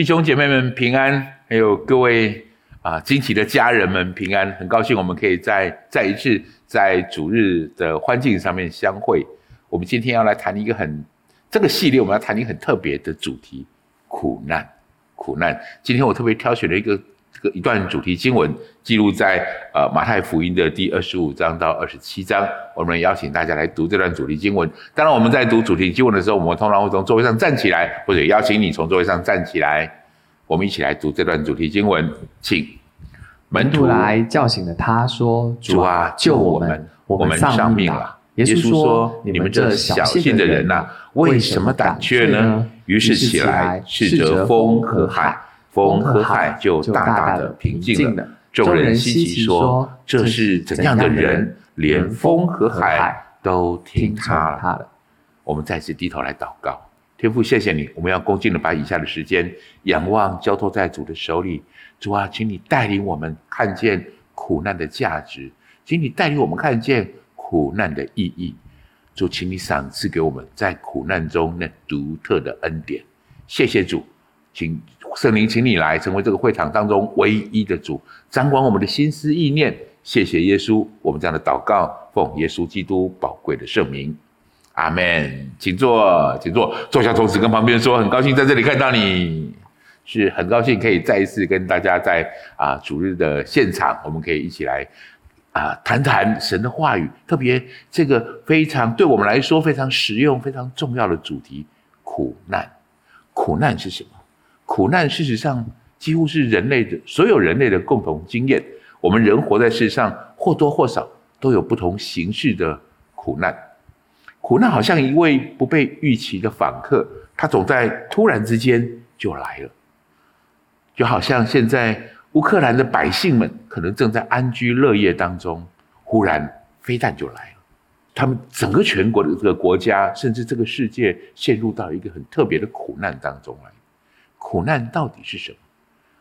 弟兄姐妹们平安，还有各位啊，惊奇的家人们平安。很高兴我们可以再再一次在主日的环境上面相会。我们今天要来谈一个很这个系列，我们要谈一个很特别的主题——苦难。苦难。今天我特别挑选了一个一段主题经文，记录在呃马太福音的第二十五章到二十七章。我们邀请大家来读这段主题经文。当然，我们在读主题经文的时候，我们通常会从座位上站起来，或者邀请你从座位上站起来。我们一起来读这段主题经文，请门徒来叫醒了他，说：“主啊，救我们！我们丧命了。”耶稣说：“你们这小信的人呐，为什么胆怯呢？”于是起来，斥责风和海，风和海就大大的平静了。众人稀奇说：“这是怎样的人，连风和海都听他了？”我们再次低头来祷告。天父，谢谢你，我们要恭敬的把以下的时间仰望交托在主的手里。主啊，请你带领我们看见苦难的价值，请你带领我们看见苦难的意义。主，请你赏赐给我们在苦难中那独特的恩典。谢谢主，请圣灵，请你来成为这个会场当中唯一的主，掌管我们的心思意念。谢谢耶稣，我们这样的祷告，奉耶稣基督宝贵的圣名。阿门，请坐，请坐，坐下。同时跟旁边说，很高兴在这里看到你，是很高兴可以再一次跟大家在啊主日的现场，我们可以一起来啊谈谈神的话语，特别这个非常对我们来说非常实用、非常重要的主题——苦难。苦难是什么？苦难事实上几乎是人类的所有人类的共同经验。我们人活在世上，或多或少都有不同形式的苦难。苦难好像一位不被预期的访客，他总在突然之间就来了，就好像现在乌克兰的百姓们可能正在安居乐业当中，忽然飞弹就来了，他们整个全国的这个国家，甚至这个世界陷入到一个很特别的苦难当中来。苦难到底是什么？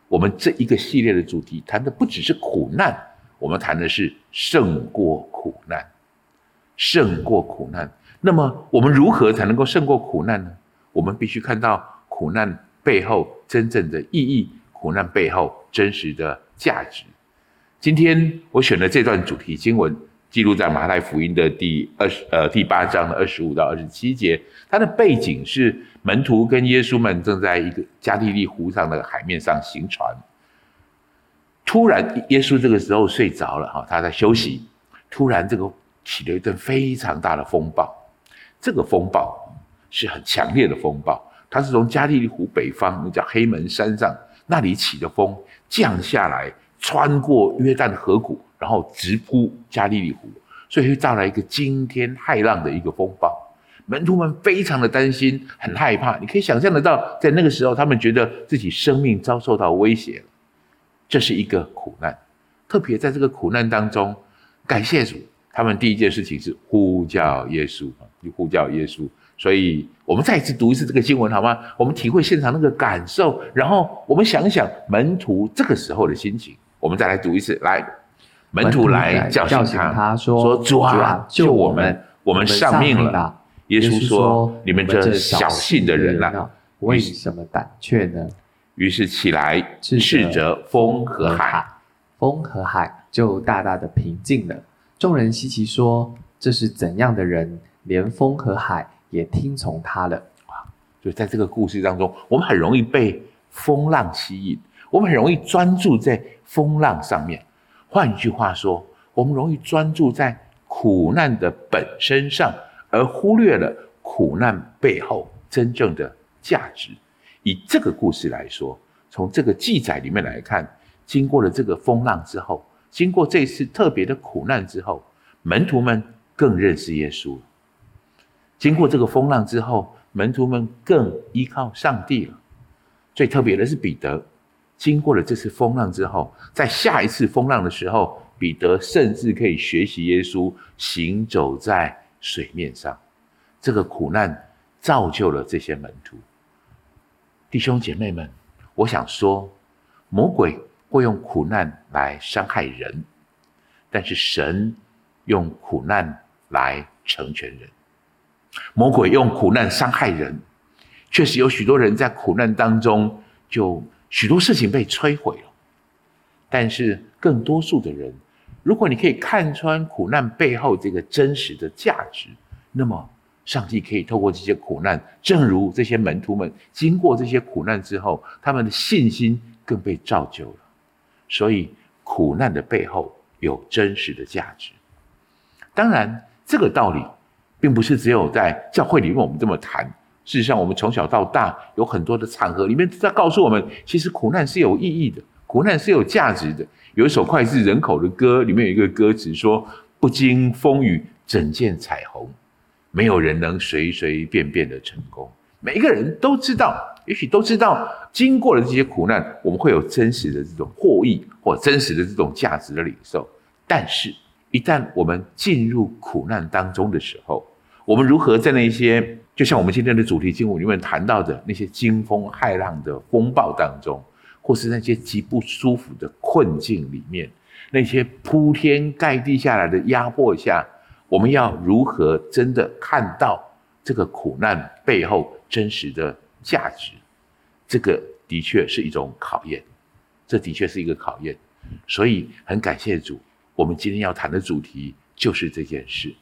我们这一个系列的主题谈的不只是苦难，我们谈的是胜过苦难，胜过苦难。那么我们如何才能够胜过苦难呢？我们必须看到苦难背后真正的意义，苦难背后真实的价值。今天我选的这段主题经文，记录在马太福音的第二十呃第八章的二十五到二十七节。它的背景是门徒跟耶稣们正在一个加利利湖上的海面上行船，突然耶稣这个时候睡着了哈，他在休息。突然这个起了一阵非常大的风暴。这个风暴是很强烈的风暴，它是从加利利湖北方，那叫黑门山上那里起的风，降下来，穿过约旦河谷，然后直扑加利利湖，所以会造来一个惊天骇浪的一个风暴。门徒们非常的担心，很害怕。你可以想象得到，在那个时候，他们觉得自己生命遭受到威胁。这是一个苦难，特别在这个苦难当中，感谢主。他们第一件事情是呼叫耶稣，就呼叫耶稣。所以，我们再一次读一次这个经文，好吗？我们体会现场那个感受，然后我们想想门徒这个时候的心情。我们再来读一次，来，门徒来叫醒他，说：“说主啊，救我们！我们丧命了。”耶稣说：“你们这小信的人啊，为什么胆怯呢？”于是起来，斥责风和海，风和海就大大的平静了。众人稀奇说：“这是怎样的人，连风和海也听从他了？”啊，就在这个故事当中，我们很容易被风浪吸引，我们很容易专注在风浪上面。换句话说，我们容易专注在苦难的本身上，而忽略了苦难背后真正的价值。以这个故事来说，从这个记载里面来看，经过了这个风浪之后。经过这次特别的苦难之后，门徒们更认识耶稣。经过这个风浪之后，门徒们更依靠上帝了。最特别的是彼得，经过了这次风浪之后，在下一次风浪的时候，彼得甚至可以学习耶稣行走在水面上。这个苦难造就了这些门徒。弟兄姐妹们，我想说，魔鬼。会用苦难来伤害人，但是神用苦难来成全人。魔鬼用苦难伤害人，确实有许多人在苦难当中就许多事情被摧毁了。但是更多数的人，如果你可以看穿苦难背后这个真实的价值，那么上帝可以透过这些苦难，正如这些门徒们经过这些苦难之后，他们的信心更被造就了。所以苦难的背后有真实的价值。当然，这个道理并不是只有在教会里面我们这么谈。事实上，我们从小到大有很多的场合里面在告诉我们，其实苦难是有意义的，苦难是有价值的。有一首脍炙人口的歌，里面有一个歌词说：“不经风雨怎见彩虹？没有人能随随便便的成功。”每一个人都知道，也许都知道，经过了这些苦难，我们会有真实的这种获益或真实的这种价值的领受。但是，一旦我们进入苦难当中的时候，我们如何在那些就像我们今天的主题经文里面谈到的那些惊风骇浪的风暴当中，或是那些极不舒服的困境里面，那些铺天盖地下来的压迫下，我们要如何真的看到这个苦难背后真实的价值？这个的确是一种考验，这的确是一个考验。所以很感谢主，我们今天要谈的主题就是这件事。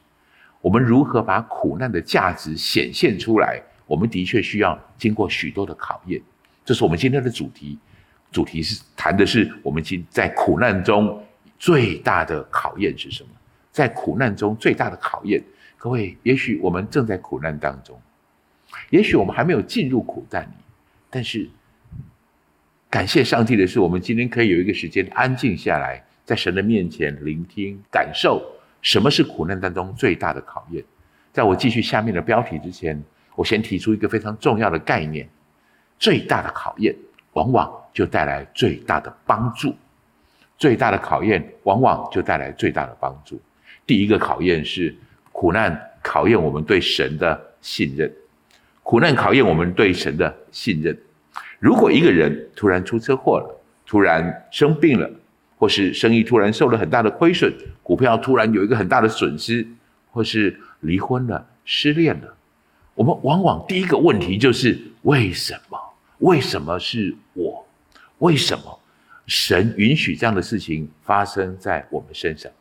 我们如何把苦难的价值显现出来？我们的确需要经过许多的考验。这是我们今天的主题。主题是谈的是我们今在苦难中最大的考验是什么？在苦难中最大的考验，各位，也许我们正在苦难当中，也许我们还没有进入苦难里，但是感谢上帝的是，我们今天可以有一个时间安静下来，在神的面前聆听、感受。什么是苦难当中最大的考验？在我继续下面的标题之前，我先提出一个非常重要的概念：最大的考验往往就带来最大的帮助。最大的考验往往就带来最大的帮助。第一个考验是苦难考验我们对神的信任。苦难考验我们对神的信任。如果一个人突然出车祸了，突然生病了，或是生意突然受了很大的亏损，股票突然有一个很大的损失，或是离婚了、失恋了，我们往往第一个问题就是：为什么？为什么是我？为什么神允许这样的事情发生在我们身上？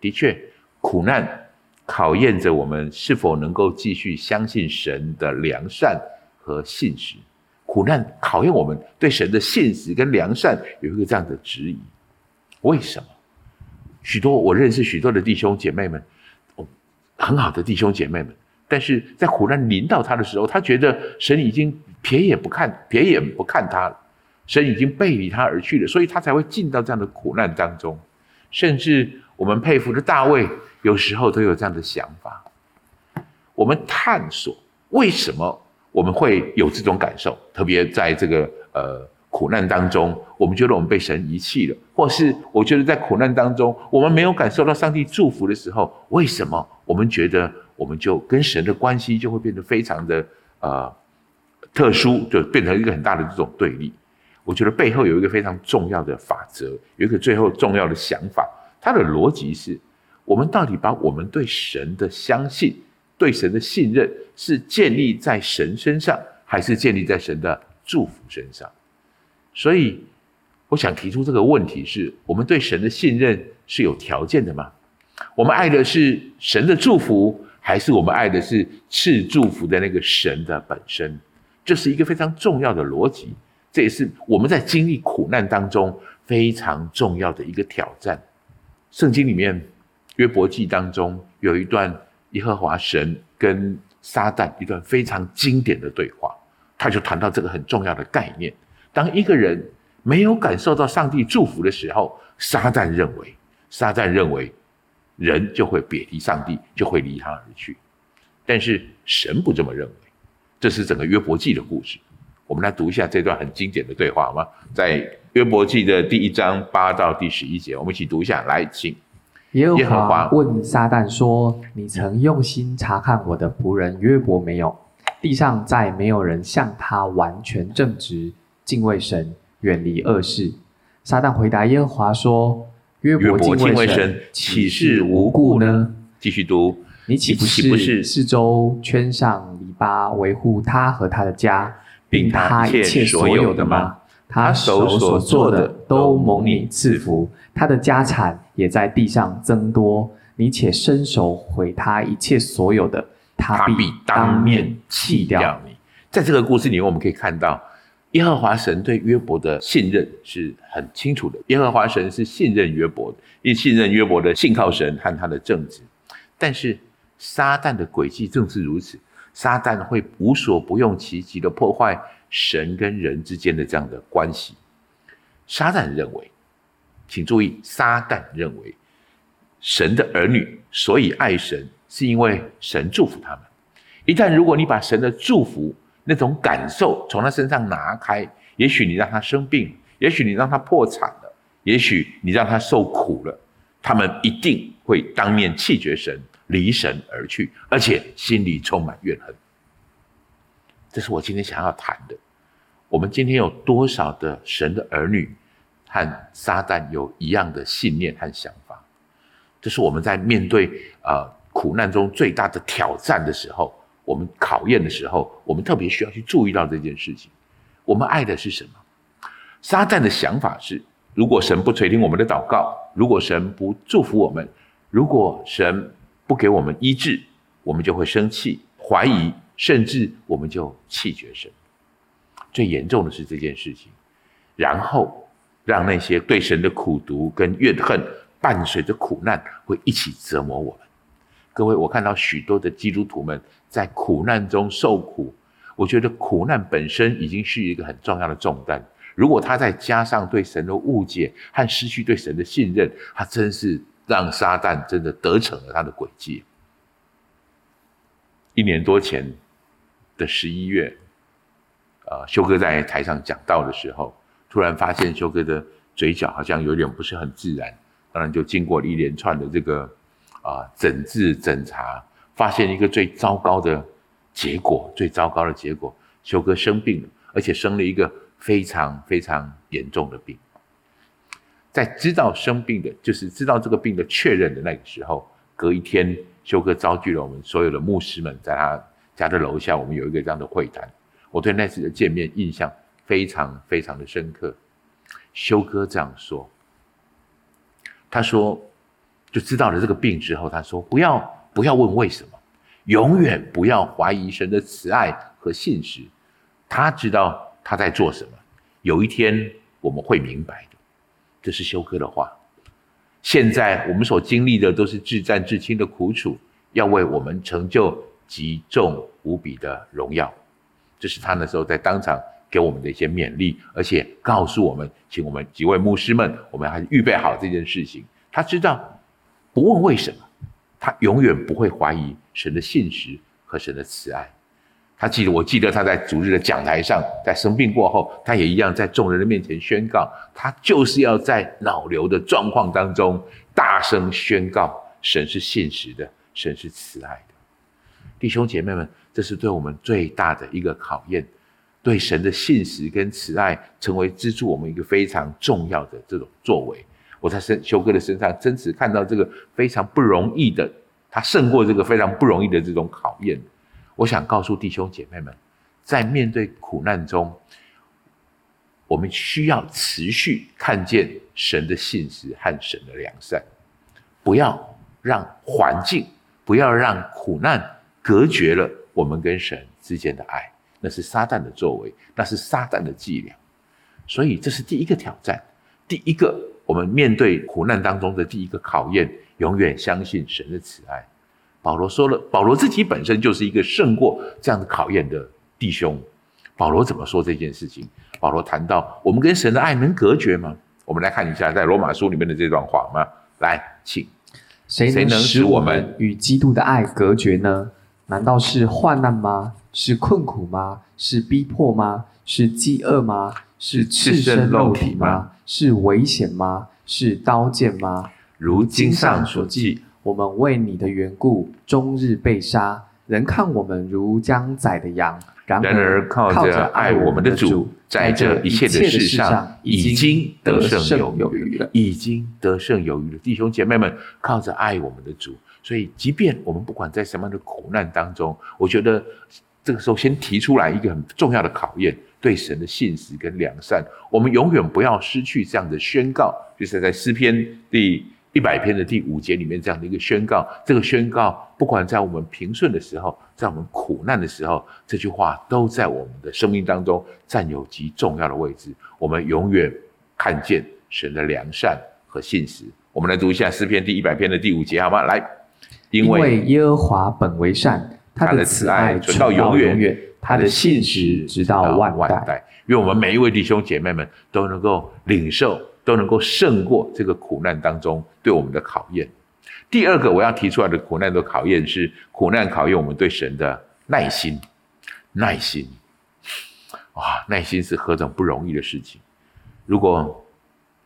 的确，苦难考验着我们是否能够继续相信神的良善和信实。苦难考验我们对神的信实跟良善有一个这样的质疑。为什么？许多我认识许多的弟兄姐妹们，很好的弟兄姐妹们，但是在苦难临到他的时候，他觉得神已经瞥眼不看，瞥眼不看他了，神已经背离他而去了，所以他才会进到这样的苦难当中。甚至我们佩服的大卫，有时候都有这样的想法。我们探索为什么我们会有这种感受，特别在这个呃。苦难当中，我们觉得我们被神遗弃了，或是我觉得在苦难当中，我们没有感受到上帝祝福的时候，为什么我们觉得我们就跟神的关系就会变得非常的呃特殊，就变成一个很大的这种对立？我觉得背后有一个非常重要的法则，有一个最后重要的想法，它的逻辑是：我们到底把我们对神的相信、对神的信任，是建立在神身上，还是建立在神的祝福身上？所以，我想提出这个问题是：我们对神的信任是有条件的吗？我们爱的是神的祝福，还是我们爱的是赐祝福的那个神的本身？这是一个非常重要的逻辑，这也是我们在经历苦难当中非常重要的一个挑战。圣经里面约伯记当中有一段耶和华神跟撒旦一段非常经典的对话，他就谈到这个很重要的概念。当一个人没有感受到上帝祝福的时候，撒旦认为，撒旦认为人就会贬低上帝，就会离他而去。但是神不这么认为。这是整个约伯记的故事。我们来读一下这段很经典的对话好吗？在约伯记的第一章八到第十一节，我们一起读一下。来，请。耶和华问撒旦说：“你曾用心察看我的仆人约伯没有？地上再没有人像他完全正直。”敬畏神，远离恶事。撒旦回答耶和华说：“约伯敬畏神，岂是无故呢？”继续读，你岂不是四周圈上篱笆，维护他和他的家？并他一切所有的吗？他手所做的都蒙你赐福，他的家产也在地上增多。你且伸手毁他一切所有的，他必当面弃掉你。在这个故事里面，我们可以看到耶和华神对约伯的信任是很清楚的。耶和华神是信任约伯，也信任约伯的信靠神和他的正直。但是撒旦的诡计正是如此，撒旦会无所不用其极的破坏神跟人之间的这样的关系。撒旦认为，请注意，撒旦认为神的儿女所以爱神，是因为神祝福他们。一旦如果你把神的祝福，那种感受从他身上拿开，也许你让他生病，也许你让他破产了，也许你让他受苦了，他们一定会当面气绝神，离神而去，而且心里充满怨恨。这是我今天想要谈的。我们今天有多少的神的儿女和撒旦有一样的信念和想法？这是我们在面对呃苦难中最大的挑战的时候。我们考验的时候，我们特别需要去注意到这件事情。我们爱的是什么？撒旦的想法是：如果神不垂听我们的祷告，如果神不祝福我们，如果神不给我们医治，我们就会生气、怀疑，甚至我们就弃绝神。最严重的是这件事情，然后让那些对神的苦毒跟怨恨伴随着苦难，会一起折磨我们。各位，我看到许多的基督徒们在苦难中受苦，我觉得苦难本身已经是一个很重要的重担。如果他再加上对神的误解和失去对神的信任，他真是让撒旦真的得逞了他的诡计。一年多前的十一月，呃，修哥在台上讲道的时候，突然发现修哥的嘴角好像有点不是很自然，当然就经过了一连串的这个。啊，诊治诊查，发现一个最糟糕的结果，最糟糕的结果，修哥生病了，而且生了一个非常非常严重的病。在知道生病的，就是知道这个病的确认的那个时候，隔一天，修哥召集了我们所有的牧师们，在他家的楼下，我们有一个这样的会谈。我对那次的见面印象非常非常的深刻。修哥这样说，他说。就知道了这个病之后，他说：“不要不要问为什么，永远不要怀疑神的慈爱和信实。他知道他在做什么，有一天我们会明白的。”这是修哥的话。现在我们所经历的都是至暂至轻的苦楚，要为我们成就极重无比的荣耀。这是他那时候在当场给我们的一些勉励，而且告诉我们，请我们几位牧师们，我们还预备好这件事情。他知道。不问为什么，他永远不会怀疑神的信实和神的慈爱。他记得，我记得他在主日的讲台上，在生病过后，他也一样在众人的面前宣告，他就是要在脑瘤的状况当中大声宣告神是信实的，神是慈爱的。弟兄姐妹们，这是对我们最大的一个考验，对神的信实跟慈爱成为资助我们一个非常重要的这种作为。我在身修哥的身上，真实看到这个非常不容易的，他胜过这个非常不容易的这种考验。我想告诉弟兄姐妹们，在面对苦难中，我们需要持续看见神的信实和神的良善，不要让环境，不要让苦难隔绝了我们跟神之间的爱。那是撒旦的作为，那是撒旦的伎俩。所以，这是第一个挑战，第一个。我们面对苦难当中的第一个考验，永远相信神的慈爱。保罗说了，保罗自己本身就是一个胜过这样的考验的弟兄。保罗怎么说这件事情？保罗谈到，我们跟神的爱能隔绝吗？我们来看一下在罗马书里面的这段话吗？来，请。谁能使我们与基督的爱隔绝呢？难道是患难吗？是困苦吗？是逼迫吗？是饥饿吗？是赤身露体吗？是危险吗？是刀剑吗？如经上所记，我们为你的缘故，终日被杀，人看我们如将宰的羊。然而靠着爱我们的主，在这一切的事上，已经得胜有余了。已经得胜有余了，弟兄姐妹们，靠着爱我们的主，所以即便我们不管在什么样的苦难当中，我觉得这个时候先提出来一个很重要的考验，对神的信实跟良善，我们永远不要失去这样的宣告，就是在诗篇第一百篇的第五节里面这样的一个宣告。这个宣告，不管在我们平顺的时候，在我们苦难的时候，这句话都在我们的生命当中占有极重要的位置。我们永远看见神的良善和信实。我们来读一下诗篇第一百篇的第五节，好吗？来，因为耶和华本为善，他的慈爱存到永远，他的信实直到万代。愿我们每一位弟兄姐妹们都能够领受。都能够胜过这个苦难当中对我们的考验。第二个我要提出来的苦难的考验是，苦难考验我们对神的耐心。耐心，哇，耐心是何等不容易的事情。如果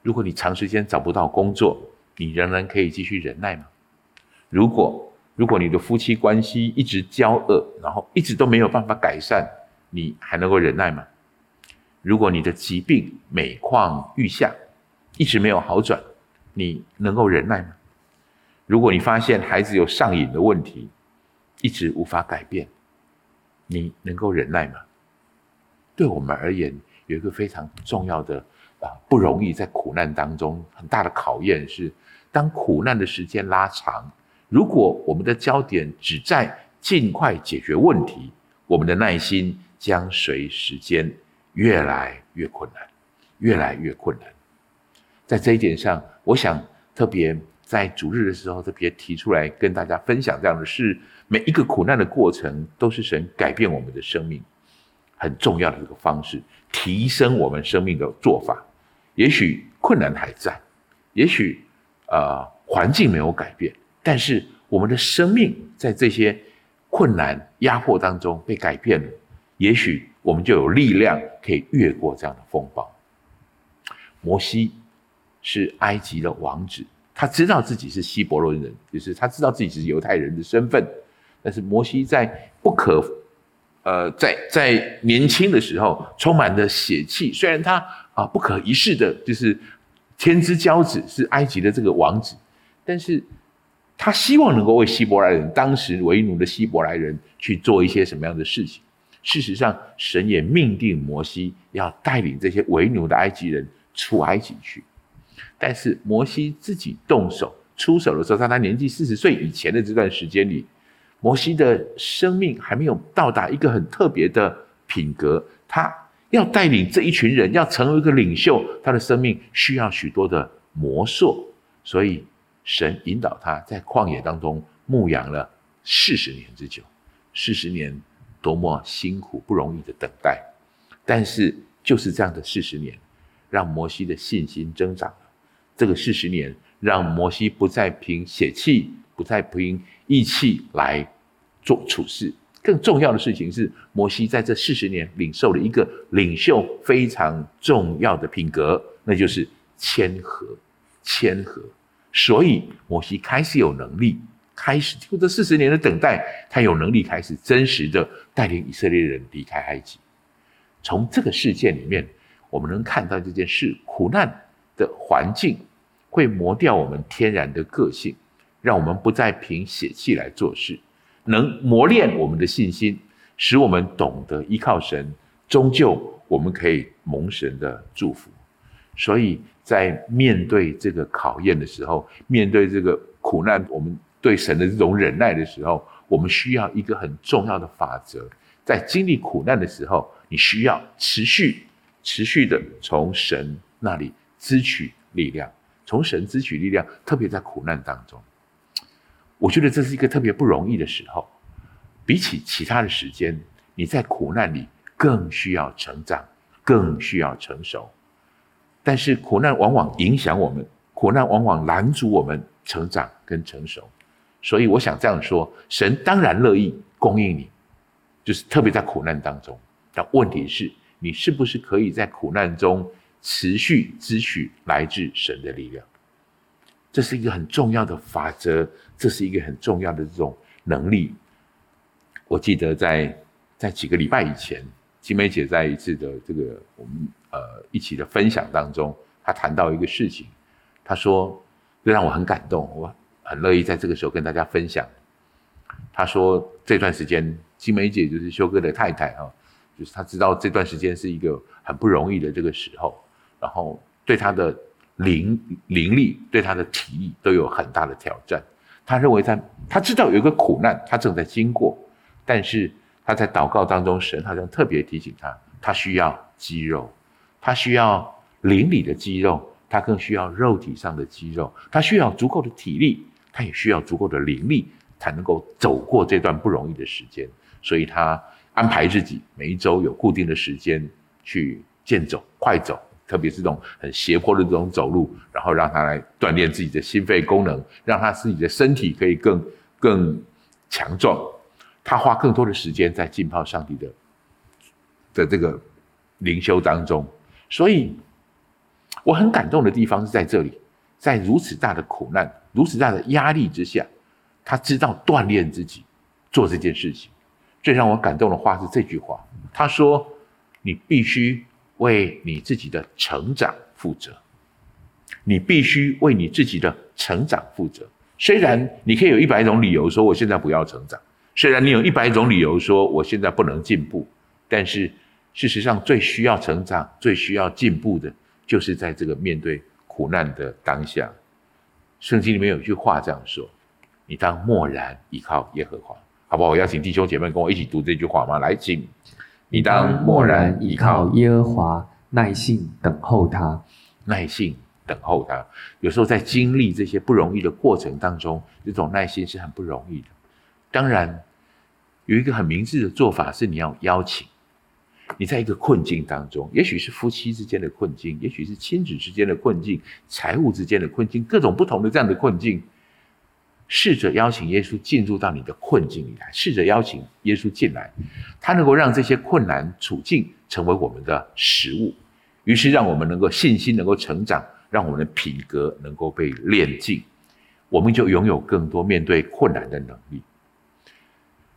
如果你长时间找不到工作，你仍然可以继续忍耐吗？如果如果你的夫妻关系一直交恶，然后一直都没有办法改善，你还能够忍耐吗？如果你的疾病每况愈下，一直没有好转，你能够忍耐吗？如果你发现孩子有上瘾的问题，一直无法改变，你能够忍耐吗？对我们而言，有一个非常重要的啊，不容易在苦难当中很大的考验是，当苦难的时间拉长，如果我们的焦点只在尽快解决问题，我们的耐心将随时间越来越困难，越来越困难。在这一点上，我想特别在主日的时候特别提出来跟大家分享这样的事：每一个苦难的过程都是神改变我们的生命很重要的一个方式，提升我们生命的做法。也许困难还在，也许呃环境没有改变，但是我们的生命在这些困难压迫当中被改变了，也许我们就有力量可以越过这样的风暴。摩西。是埃及的王子，他知道自己是希伯伦人，就是他知道自己是犹太人的身份。但是摩西在不可，呃，在在年轻的时候充满了血气，虽然他啊不可一世的，就是天之骄子，是埃及的这个王子，但是他希望能够为希伯来人，当时为奴的希伯来人去做一些什么样的事情。事实上，神也命定摩西要带领这些为奴的埃及人出埃及去。但是摩西自己动手出手的时候，在他年纪四十岁以前的这段时间里，摩西的生命还没有到达一个很特别的品格。他要带领这一群人，要成为一个领袖，他的生命需要许多的磨塑。所以神引导他在旷野当中牧养了四十年之久，四十年多么辛苦不容易的等待。但是就是这样的四十年，让摩西的信心增长了。这个四十年，让摩西不再凭血气，不再凭义气来做处事。更重要的事情是，摩西在这四十年领受了一个领袖非常重要的品格，那就是谦和。谦和，所以摩西开始有能力，开始经过这四十年的等待，他有能力开始真实的带领以色列人离开埃及。从这个事件里面，我们能看到这件事苦难的环境会磨掉我们天然的个性，让我们不再凭血气来做事，能磨练我们的信心，使我们懂得依靠神，终究我们可以蒙神的祝福。所以在面对这个考验的时候，面对这个苦难，我们对神的这种忍耐的时候，我们需要一个很重要的法则：在经历苦难的时候，你需要持续、持续的从神那里。支取力量，从神支取力量，特别在苦难当中，我觉得这是一个特别不容易的时候。比起其他的时间，你在苦难里更需要成长，更需要成熟。但是苦难往往影响我们，苦难往往拦阻我们成长跟成熟。所以我想这样说：神当然乐意供应你，就是特别在苦难当中。但问题是，你是不是可以在苦难中？持续支取来自神的力量，这是一个很重要的法则，这是一个很重要的这种能力。我记得在在几个礼拜以前，金梅姐在一次的这个我们呃一起的分享当中，他谈到一个事情，他说这让我很感动，我很乐意在这个时候跟大家分享。他说这段时间，金梅姐就是修哥的太太哈，就是他知道这段时间是一个很不容易的这个时候，然后对他的灵灵力、对他的体力都有很大的挑战。他认为他他知道有一个苦难，他正在经过，但是他在祷告当中，神好像特别提醒他，他需要肌肉，他需要灵里的肌肉，他更需要肉体上的肌肉，他需要足够的体力，他也需要足够的灵力。才能够走过这段不容易的时间，所以他安排自己每一周有固定的时间去健走、快走，特别是这种很斜坡的这种走路，然后让他来锻炼自己的心肺功能，让他自己的身体可以更更强壮。他花更多的时间在浸泡上帝的的这个灵修当中，所以我很感动的地方是在这里，在如此大的苦难、如此大的压力之下。他知道锻炼自己做这件事情，最让我感动的话是这句话。他说：“你必须为你自己的成长负责，你必须为你自己的成长负责。虽然你可以有一百种理由说我现在不要成长，虽然你有一百种理由说我现在不能进步，但是事实上最需要成长、最需要进步的，就是在这个面对苦难的当下。圣经里面有一句话这样说。”你当默然依靠耶和华，好不好？我邀请弟兄姐妹跟我一起读这句话吗？来，请。你当默然依靠耶和华，耐心等候他，耐心等候他。有时候在经历这些不容易的过程当中，这种耐心是很不容易的。当然，有一个很明智的做法是，你要邀请。你在一个困境当中，也许是夫妻之间的困境，也许是亲子之间的困境，财务之间的困境，各种不同的这样的困境。试着邀请耶稣进入到你的困境里来，试着邀请耶稣进来，他能够让这些困难处境成为我们的食物，于是让我们能够信心能够成长，让我们的品格能够被炼净，我们就拥有更多面对困难的能力。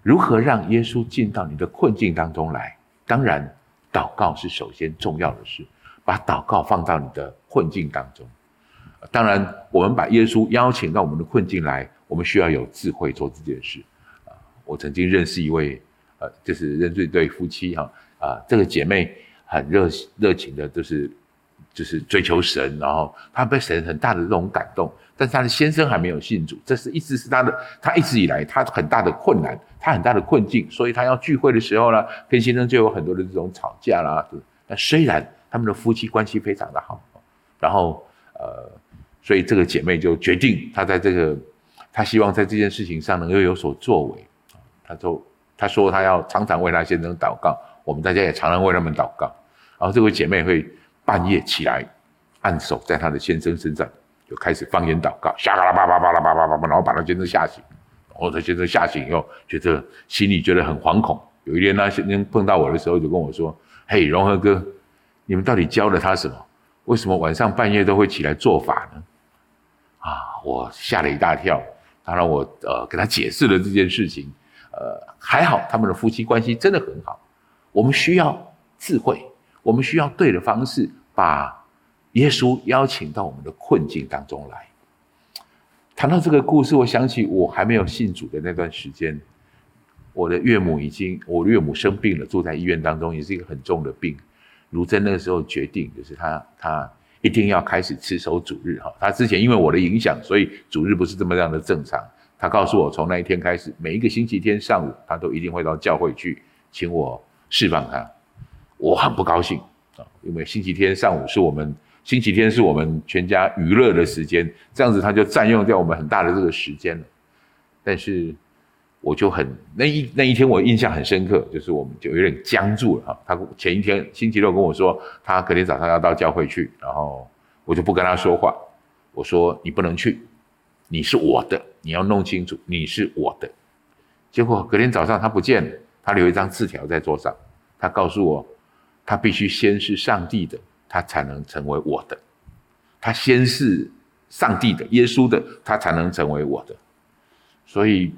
如何让耶稣进到你的困境当中来？当然，祷告是首先重要的事，把祷告放到你的困境当中。当然，我们把耶稣邀请到我们的困境来，我们需要有智慧做这件事。啊，我曾经认识一位，呃，就是认识一对夫妻哈，啊，这个姐妹很热热情的，就是就是追求神，然后她被神很大的这种感动，但是她的先生还没有信主，这是一直是她的，她一直以来她很大的困难，她很大的困境，所以她要聚会的时候呢，跟先生就有很多的这种吵架啦。那虽然他们的夫妻关系非常的好，然后呃。所以这个姐妹就决定，她在这个，她希望在这件事情上能够有所作为。她就她说她要常常为她先生祷告，我们大家也常常为他们祷告。然后这位姐妹会半夜起来，按手在他的先生身上，就开始方言祷告，吓啦吧吧吧啦吧吧吧，然后把他先生吓醒。然后她先生吓醒以后，觉得心里觉得很惶恐。有一天他先生碰到我的时候，就跟我说：“嘿，荣和哥，你们到底教了他什么？为什么晚上半夜都会起来做法呢？”啊，我吓了一大跳。当然，我呃给他解释了这件事情，呃，还好他们的夫妻关系真的很好。我们需要智慧，我们需要对的方式，把耶稣邀请到我们的困境当中来。谈到这个故事，我想起我还没有信主的那段时间，我的岳母已经，我岳母生病了，住在医院当中，也是一个很重的病。如真那个时候决定，就是他他。一定要开始持守主日哈，他之前因为我的影响，所以主日不是这么样的正常。他告诉我，从那一天开始，每一个星期天上午，他都一定会到教会去，请我释放他。我很不高兴，因为星期天上午是我们星期天是我们全家娱乐的时间，这样子他就占用掉我们很大的这个时间了。但是。我就很那一那一天，我印象很深刻，就是我们就有点僵住了哈。他前一天星期六跟我说，他隔天早上要到教会去，然后我就不跟他说话。我说你不能去，你是我的，你要弄清楚你是我的。结果隔天早上他不见了，他留一张字条在桌上，他告诉我，他必须先是上帝的，他才能成为我的。他先是上帝的，耶稣的，他才能成为我的。所以。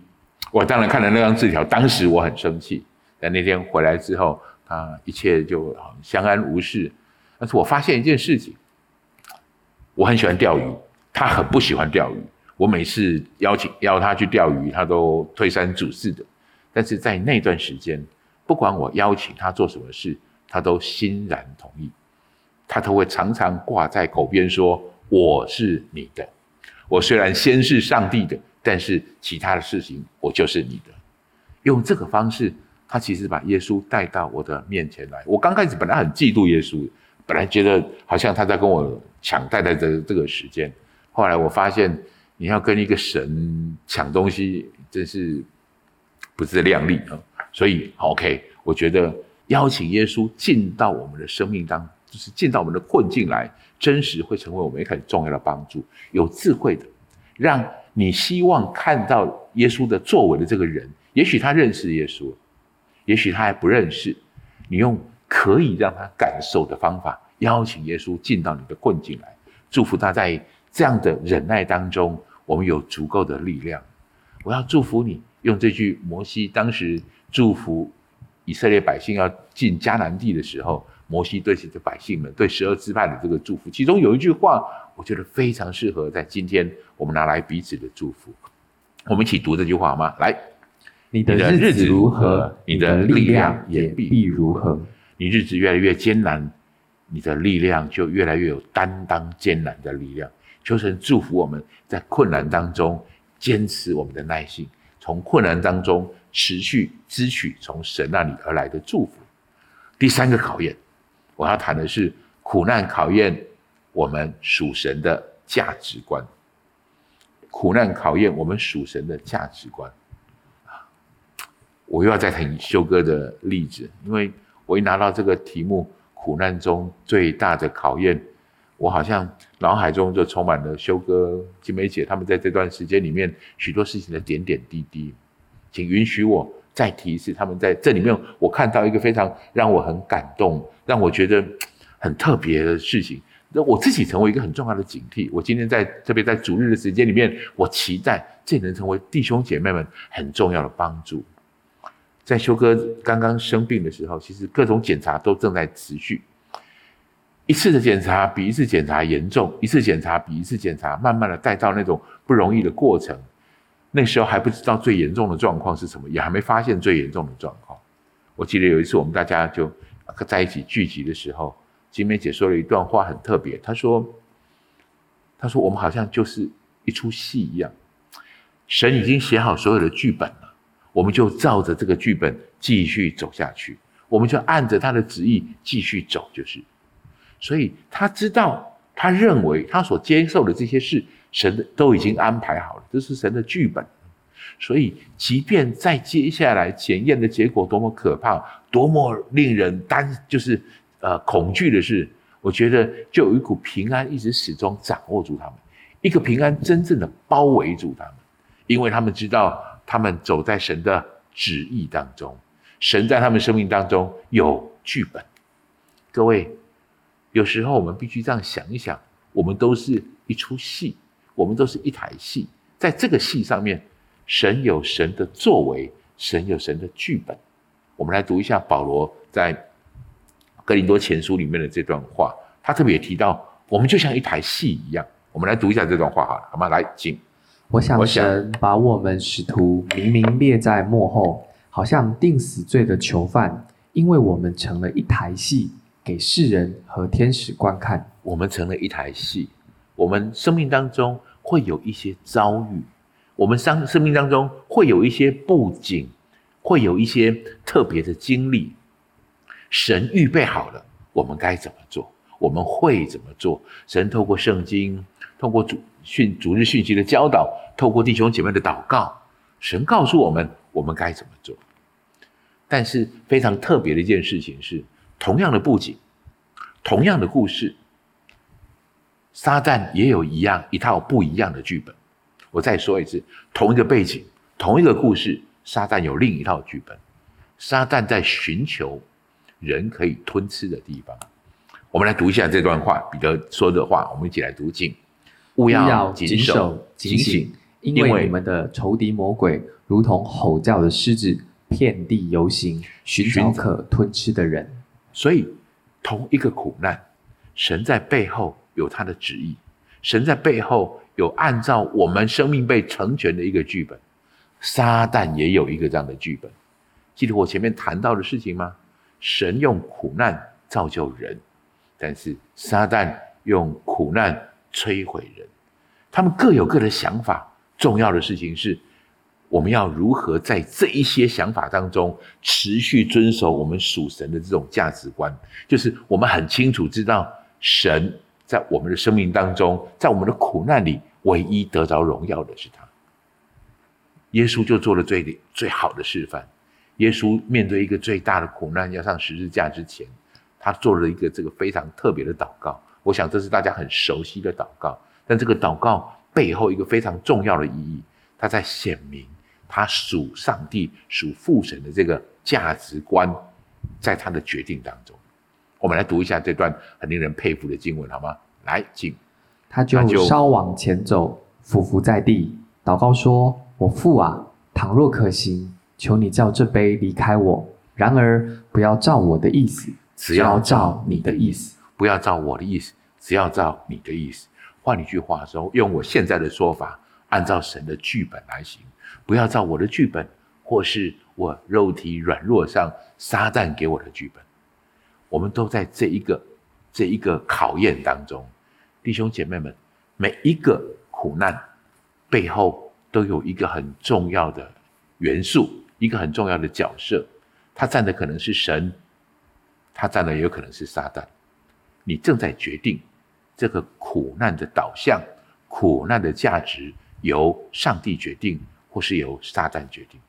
我当然看了那张字条，当时我很生气。但那天回来之后，他一切就相安无事。但是我发现一件事情，我很喜欢钓鱼，他很不喜欢钓鱼。我每次邀请邀他去钓鱼，他都推三阻四的。但是在那段时间，不管我邀请他做什么事，他都欣然同意。他都会常常挂在口边说：“我是你的。我虽然先是上帝的，但是其他的事情我就是你的。”用这个方式，他其实把耶稣带到我的面前来。我刚开始本来很嫉妒耶稣，本来觉得好像他在跟我抢带来的这个时间。后来我发现，你要跟一个神抢东西，真是不自量力啊！所以，OK，我觉得邀请耶稣进到我们的生命当，就是进到我们的困境来，真实会成为我们一个很重要的帮助。有智慧的，让你希望看到耶稣的作为的这个人，也许他认识耶稣，也许他还不认识。你用可以让他感受的方法，邀请耶稣进到你的困境来，祝福他在。这样的忍耐当中，我们有足够的力量。我要祝福你，用这句摩西当时祝福以色列百姓要进迦南地的时候，摩西对这些百姓们、对十二支派的这个祝福，其中有一句话，我觉得非常适合在今天我们拿来彼此的祝福。我们一起读这句话好吗？来，你的日子如何，你的力量也必如何。你日子越来越艰难，你的力量就越来越有担当艰难的力量。求神祝福我们在困难当中坚持我们的耐性，从困难当中持续支取从神那里而来的祝福。第三个考验，我要谈的是苦难考验我们属神的价值观。苦难考验我们属神的价值观。我又要再谈修哥的例子，因为我一拿到这个题目，苦难中最大的考验。我好像脑海中就充满了修哥、金梅姐他们在这段时间里面许多事情的点点滴滴，请允许我再提一次，他们在这里面我看到一个非常让我很感动、让我觉得很特别的事情，那我自己成为一个很重要的警惕。我今天在特别在主日的时间里面，我期待这能成为弟兄姐妹们很重要的帮助。在修哥刚刚生病的时候，其实各种检查都正在持续。一次的检查比一次检查严重，一次检查比一次检查慢慢的带到那种不容易的过程。那时候还不知道最严重的状况是什么，也还没发现最严重的状况。我记得有一次我们大家就在一起聚集的时候，金梅姐说了一段话很特别，她说：“她说我们好像就是一出戏一样，神已经写好所有的剧本了，我们就照着这个剧本继续走下去，我们就按着他的旨意继续走，就是。”所以他知道，他认为他所接受的这些事，神都已经安排好了，这是神的剧本。所以，即便在接下来检验的结果多么可怕，多么令人担，就是呃恐惧的事，我觉得就有一股平安一直始终掌握住他们，一个平安真正的包围住他们，因为他们知道他们走在神的旨意当中，神在他们生命当中有剧本。各位。有时候我们必须这样想一想，我们都是一出戏，我们都是一台戏，在这个戏上面，神有神的作为，神有神的剧本。我们来读一下保罗在哥林多前书里面的这段话，他特别提到，我们就像一台戏一样。我们来读一下这段话好了，好吗？来，请。我想神把我们使徒明明列在幕后，好像定死罪的囚犯，因为我们成了一台戏。给世人和天使观看，我们成了一台戏。我们生命当中会有一些遭遇，我们生生命当中会有一些布景，会有一些特别的经历。神预备好了，我们该怎么做？我们会怎么做？神透过圣经，透过主讯主日讯息的教导，透过弟兄姐妹的祷告，神告诉我们我们该怎么做。但是非常特别的一件事情是。同样的布景，同样的故事，撒旦也有一样一套不一样的剧本。我再说一次，同一个背景，同一个故事，撒旦有另一套剧本。撒旦在寻求人可以吞吃的地方。我们来读一下这段话，彼得说的话，我们一起来读经。勿要谨守警醒，因为你们的仇敌魔鬼如同吼叫的狮子，遍地游行，寻找可吞吃的人。所以，同一个苦难，神在背后有他的旨意，神在背后有按照我们生命被成全的一个剧本，撒旦也有一个这样的剧本。记得我前面谈到的事情吗？神用苦难造就人，但是撒旦用苦难摧毁人。他们各有各的想法。重要的事情是，我们要如何在这一些想法当中持续遵守我们属神的这种价值观。就是我们很清楚知道，神在我们的生命当中，在我们的苦难里，唯一得着荣耀的是他。耶稣就做了最最好的示范。耶稣面对一个最大的苦难，要上十字架之前，他做了一个这个非常特别的祷告。我想这是大家很熟悉的祷告，但这个祷告。背后一个非常重要的意义，他在显明他属上帝、属父神的这个价值观，在他的决定当中。我们来读一下这段很令人佩服的经文，好吗？来，请。他就稍往前走，俯伏在地，祷告说：“我父啊，倘若可行，求你叫这杯离开我；然而不要照我的意思，只要照你的意思；不要照我的意思，只要照你的意思。”换一句话说，用我现在的说法，按照神的剧本来行，不要照我的剧本，或是我肉体软弱上撒旦给我的剧本。我们都在这一个这一个考验当中，弟兄姐妹们，每一个苦难背后都有一个很重要的元素，一个很重要的角色，他站的可能是神，他站的也有可能是撒旦。你正在决定。这个苦难的导向、苦难的价值，由上帝决定，或是由撒旦决定，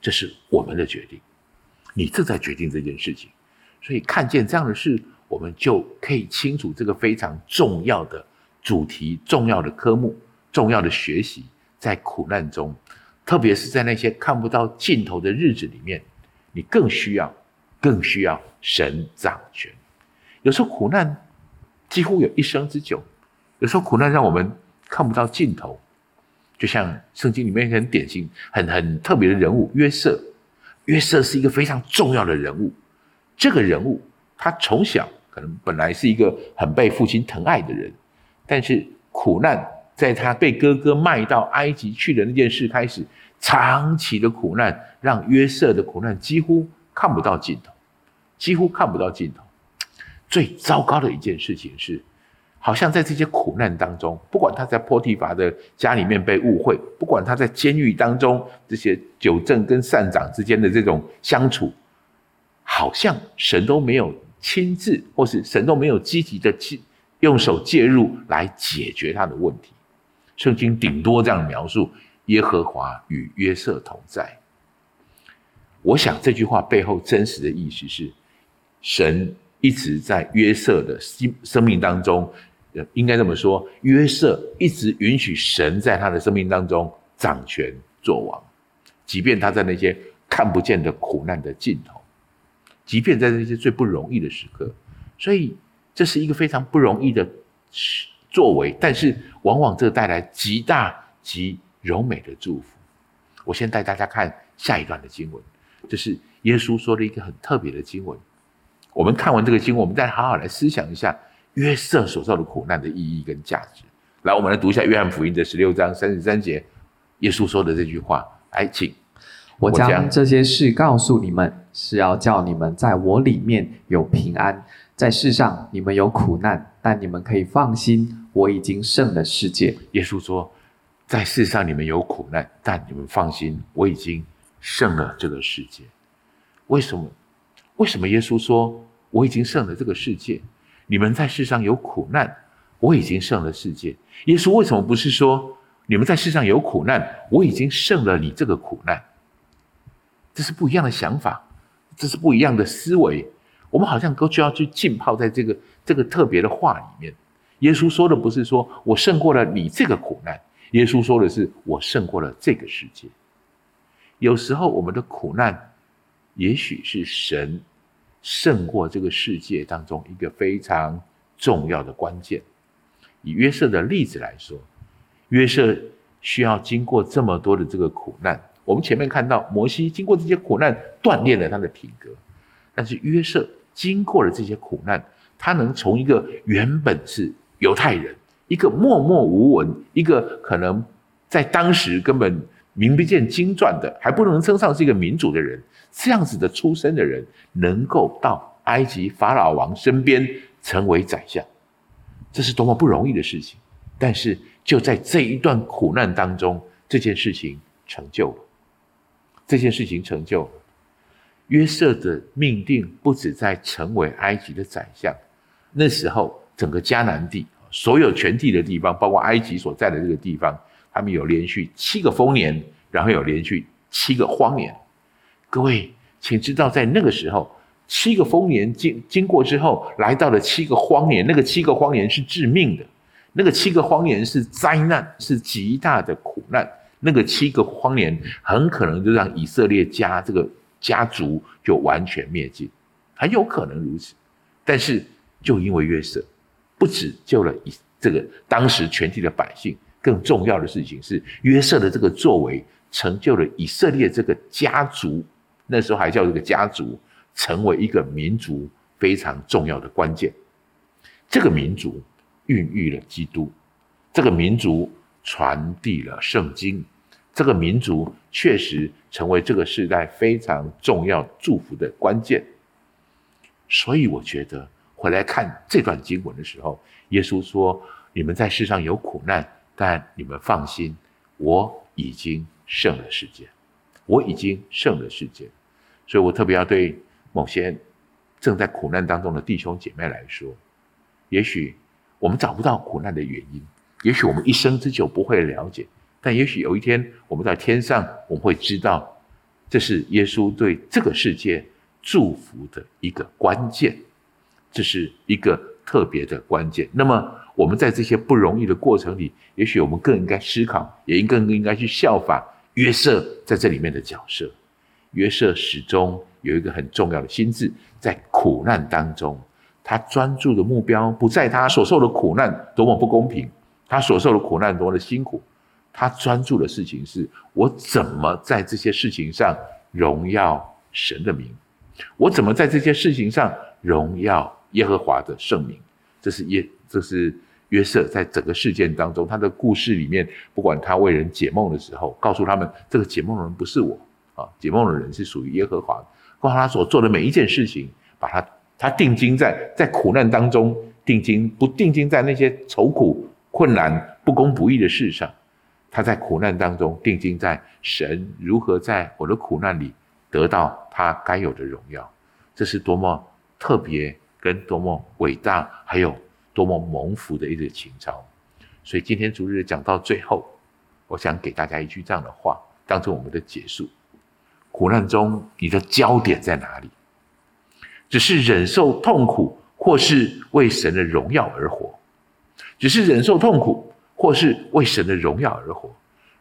这是我们的决定。你正在决定这件事情，所以看见这样的事，我们就可以清楚这个非常重要的主题、重要的科目、重要的学习，在苦难中，特别是在那些看不到尽头的日子里面，你更需要、更需要神掌权。有时候苦难。几乎有一生之久，有时候苦难让我们看不到尽头，就像圣经里面很典型、很很特别的人物约瑟。约瑟是一个非常重要的人物，这个人物他从小可能本来是一个很被父亲疼爱的人，但是苦难在他被哥哥卖到埃及去的那件事开始，长期的苦难让约瑟的苦难几乎看不到尽头，几乎看不到尽头。最糟糕的一件事情是，好像在这些苦难当中，不管他在波提法的家里面被误会，不管他在监狱当中这些酒政跟善长之间的这种相处，好像神都没有亲自，或是神都没有积极的去用手介入来解决他的问题。圣经顶多这样描述：耶和华与约瑟同在。我想这句话背后真实的意思是，神。一直在约瑟的生生命当中，应该这么说，约瑟一直允许神在他的生命当中掌权作王，即便他在那些看不见的苦难的尽头，即便在那些最不容易的时刻，所以这是一个非常不容易的作为，但是往往这带来极大极柔美的祝福。我先带大家看下一段的经文，这是耶稣说的一个很特别的经文。我们看完这个经文，我们再好好来思想一下约瑟所受的苦难的意义跟价值。来，我们来读一下约翰福音的十六章三十三节，耶稣说的这句话。来，请我将这些事告诉你们，是要叫你们在我里面有平安。在世上你们有苦难，但你们可以放心，我已经胜了世界。耶稣说，在世上你们有苦难，但你们放心，我已经胜了这个世界。为什么？为什么耶稣说？我已经胜了这个世界，你们在世上有苦难，我已经胜了世界。耶稣为什么不是说你们在世上有苦难，我已经胜了你这个苦难？这是不一样的想法，这是不一样的思维。我们好像都就要去浸泡在这个这个特别的话里面。耶稣说的不是说我胜过了你这个苦难，耶稣说的是我胜过了这个世界。有时候我们的苦难，也许是神。胜过这个世界当中一个非常重要的关键。以约瑟的例子来说，约瑟需要经过这么多的这个苦难。我们前面看到摩西经过这些苦难锻炼了他的品格，但是约瑟经过了这些苦难，他能从一个原本是犹太人，一个默默无闻，一个可能在当时根本名不见经传的，还不能称上是一个民主的人，这样子的出身的人，能够到埃及法老王身边成为宰相，这是多么不容易的事情。但是就在这一段苦难当中，这件事情成就了。这件事情成就了。约瑟的命定不止在成为埃及的宰相，那时候整个迦南地所有全地的地方，包括埃及所在的这个地方，他们有连续七个丰年，然后有连续七个荒年。各位，请知道，在那个时候，七个丰年经经过之后，来到了七个荒年，那个七个荒年是致命的，那个七个荒年是灾难，是极大的苦难。那个七个荒年很可能就让以色列家这个家族就完全灭尽，很有可能如此。但是就因为约瑟，不止救了以这个当时全体的百姓，更重要的事情是约瑟的这个作为成就了以色列这个家族，那时候还叫这个家族，成为一个民族非常重要的关键。这个民族孕育了基督，这个民族。传递了圣经，这个民族确实成为这个时代非常重要祝福的关键。所以我觉得回来看这段经文的时候，耶稣说：“你们在世上有苦难，但你们放心，我已经胜了世界，我已经胜了世界。”所以我特别要对某些正在苦难当中的弟兄姐妹来说，也许我们找不到苦难的原因。也许我们一生之久不会了解，但也许有一天我们在天上，我们会知道，这是耶稣对这个世界祝福的一个关键，这是一个特别的关键。那么我们在这些不容易的过程里，也许我们更应该思考，也应更应该去效法约瑟在这里面的角色。约瑟始终有一个很重要的心智，在苦难当中，他专注的目标不在他所受的苦难多么不公平。他所受的苦难多么的辛苦，他专注的事情是：我怎么在这些事情上荣耀神的名？我怎么在这些事情上荣耀耶和华的圣名？这是耶，这是约瑟在整个事件当中，他的故事里面，不管他为人解梦的时候，告诉他们这个解梦的人不是我啊，解梦的人是属于耶和华。包括他所做的每一件事情，把他他定睛在在苦难当中定睛，不定睛在那些愁苦。困难、不公不义的事上，他在苦难当中定睛在神如何在我的苦难里得到他该有的荣耀，这是多么特别跟多么伟大，还有多么蒙福的一个情操。所以今天主日讲到最后，我想给大家一句这样的话，当做我们的结束：苦难中你的焦点在哪里？只是忍受痛苦，或是为神的荣耀而活？只是忍受痛苦，或是为神的荣耀而活，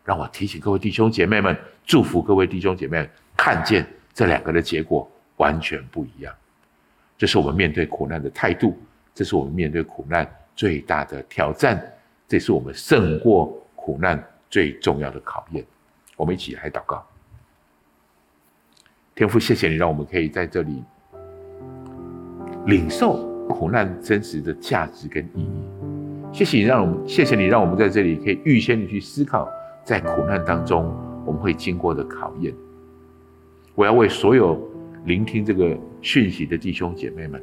让我提醒各位弟兄姐妹们，祝福各位弟兄姐妹，看见这两个的结果完全不一样。这是我们面对苦难的态度，这是我们面对苦难最大的挑战，这是我们胜过苦难最重要的考验。我们一起来祷告，天父，谢谢你，让我们可以在这里领受苦难真实的价值跟意义。谢谢你，让我们谢谢你，让我们在这里可以预先的去思考，在苦难当中我们会经过的考验。我要为所有聆听这个讯息的弟兄姐妹们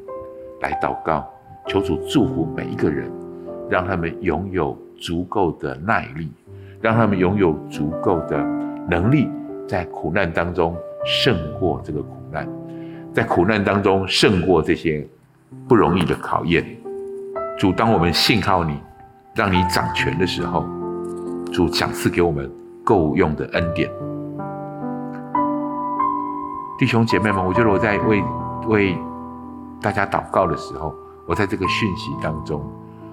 来祷告，求主祝福每一个人，让他们拥有足够的耐力，让他们拥有足够的能力，在苦难当中胜过这个苦难，在苦难当中胜过这些不容易的考验。主，当我们信靠你，让你掌权的时候，主赏赐给我们够用的恩典。弟兄姐妹们，我觉得我在为为大家祷告的时候，我在这个讯息当中，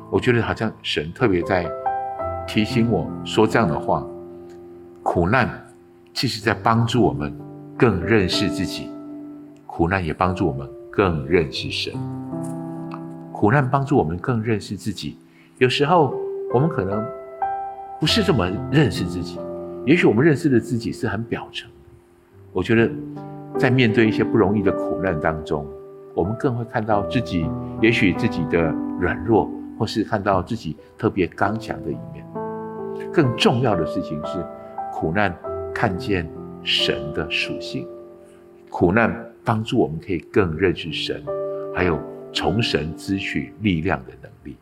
我觉得好像神特别在提醒我说这样的话：苦难其实在帮助我们更认识自己，苦难也帮助我们更认识神。苦难帮助我们更认识自己。有时候我们可能不是这么认识自己，也许我们认识的自己是很表层。我觉得在面对一些不容易的苦难当中，我们更会看到自己，也许自己的软弱，或是看到自己特别刚强的一面。更重要的事情是，苦难看见神的属性。苦难帮助我们可以更认识神，还有从神支取力量的能力。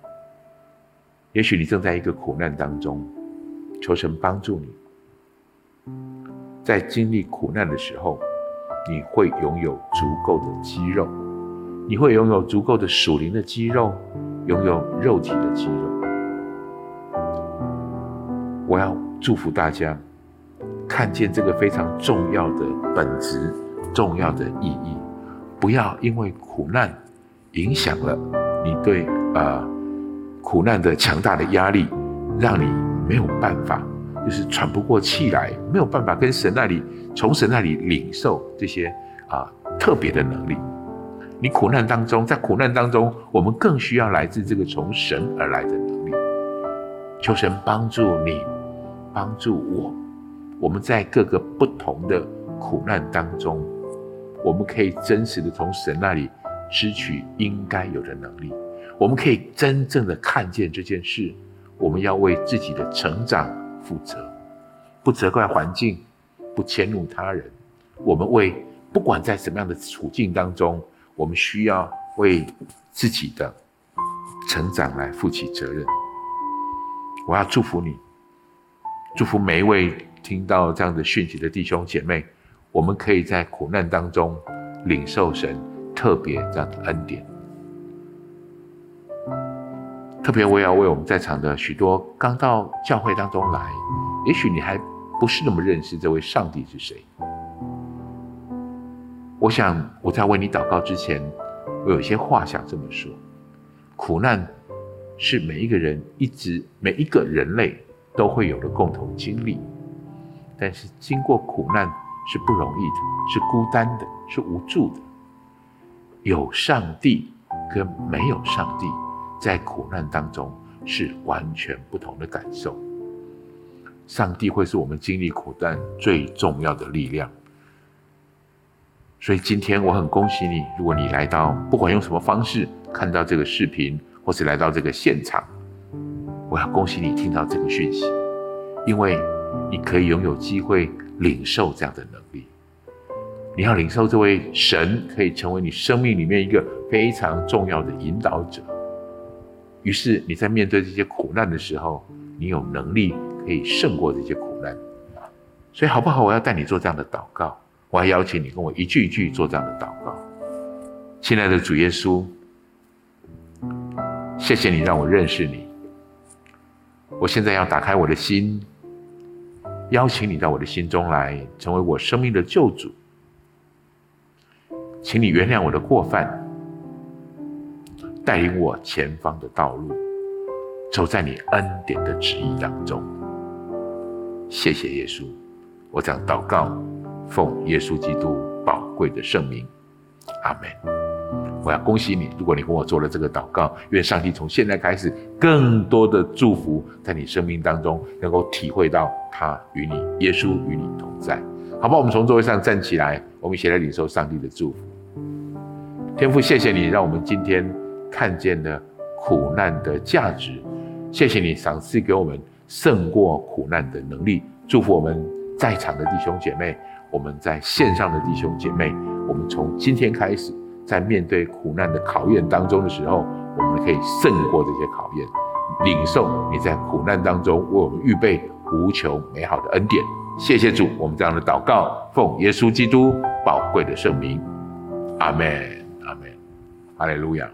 也许你正在一个苦难当中，求神帮助你，在经历苦难的时候，你会拥有足够的肌肉，你会拥有足够的属灵的肌肉，拥有肉体的肌肉。我要祝福大家，看见这个非常重要的本质、重要的意义，不要因为苦难影响了你对呃苦难的强大的压力，让你没有办法，就是喘不过气来，没有办法跟神那里从神那里领受这些啊、特别的能力。你苦难当中，在苦难当中，我们更需要来自这个从神而来的能力。求神帮助你。帮助我，我们在各个不同的苦难当中，我们可以真实的从神那里支取应该有的能力。我们可以真正的看见这件事，我们要为自己的成长负责，不责怪环境，不迁怒他人。我们为不管在什么样的处境当中，我们需要为自己的成长来负起责任。我要祝福你。祝福每一位听到这样的讯息的弟兄姐妹，我们可以在苦难当中领受神特别这样的恩典。特别我也要为我们在场的许多刚到教会当中来，也许你还不是那么认识这位上帝是谁。我想我在为你祷告之前，我有一些话想这么说：苦难是每一个人一直每一个人类。都会有的共同经历，但是经过苦难是不容易的，是孤单的，是无助的。有上帝跟没有上帝，在苦难当中是完全不同的感受。上帝会是我们经历苦难最重要的力量。所以今天我很恭喜你，如果你来到，不管用什么方式看到这个视频，或是来到这个现场。我要恭喜你听到这个讯息，因为你可以拥有机会领受这样的能力。你要领受这位神可以成为你生命里面一个非常重要的引导者。于是你在面对这些苦难的时候，你有能力可以胜过这些苦难。所以好不好？我要带你做这样的祷告，我要邀请你跟我一句一句做这样的祷告。亲爱的主耶稣，谢谢你让我认识你。我现在要打开我的心，邀请你到我的心中来，成为我生命的救主。请你原谅我的过犯，带领我前方的道路，走在你恩典的旨意当中。谢谢耶稣，我这样祷告，奉耶稣基督宝贵的圣名，阿门。我要恭喜你，如果你跟我做了这个祷告，愿上帝从现在开始，更多的祝福在你生命当中，能够体会到他与你，耶稣与你同在，好吧？我们从座位上站起来，我们一起来领受上帝的祝福。天父，谢谢你让我们今天看见了苦难的价值，谢谢你赏赐给我们胜过苦难的能力，祝福我们在场的弟兄姐妹，我们在线上的弟兄姐妹，我们从今天开始。在面对苦难的考验当中的时候，我们可以胜过这些考验，领受你在苦难当中为我们预备无穷美好的恩典。谢谢主，我们这样的祷告，奉耶稣基督宝贵的圣名，阿门，阿门，哈利路亚。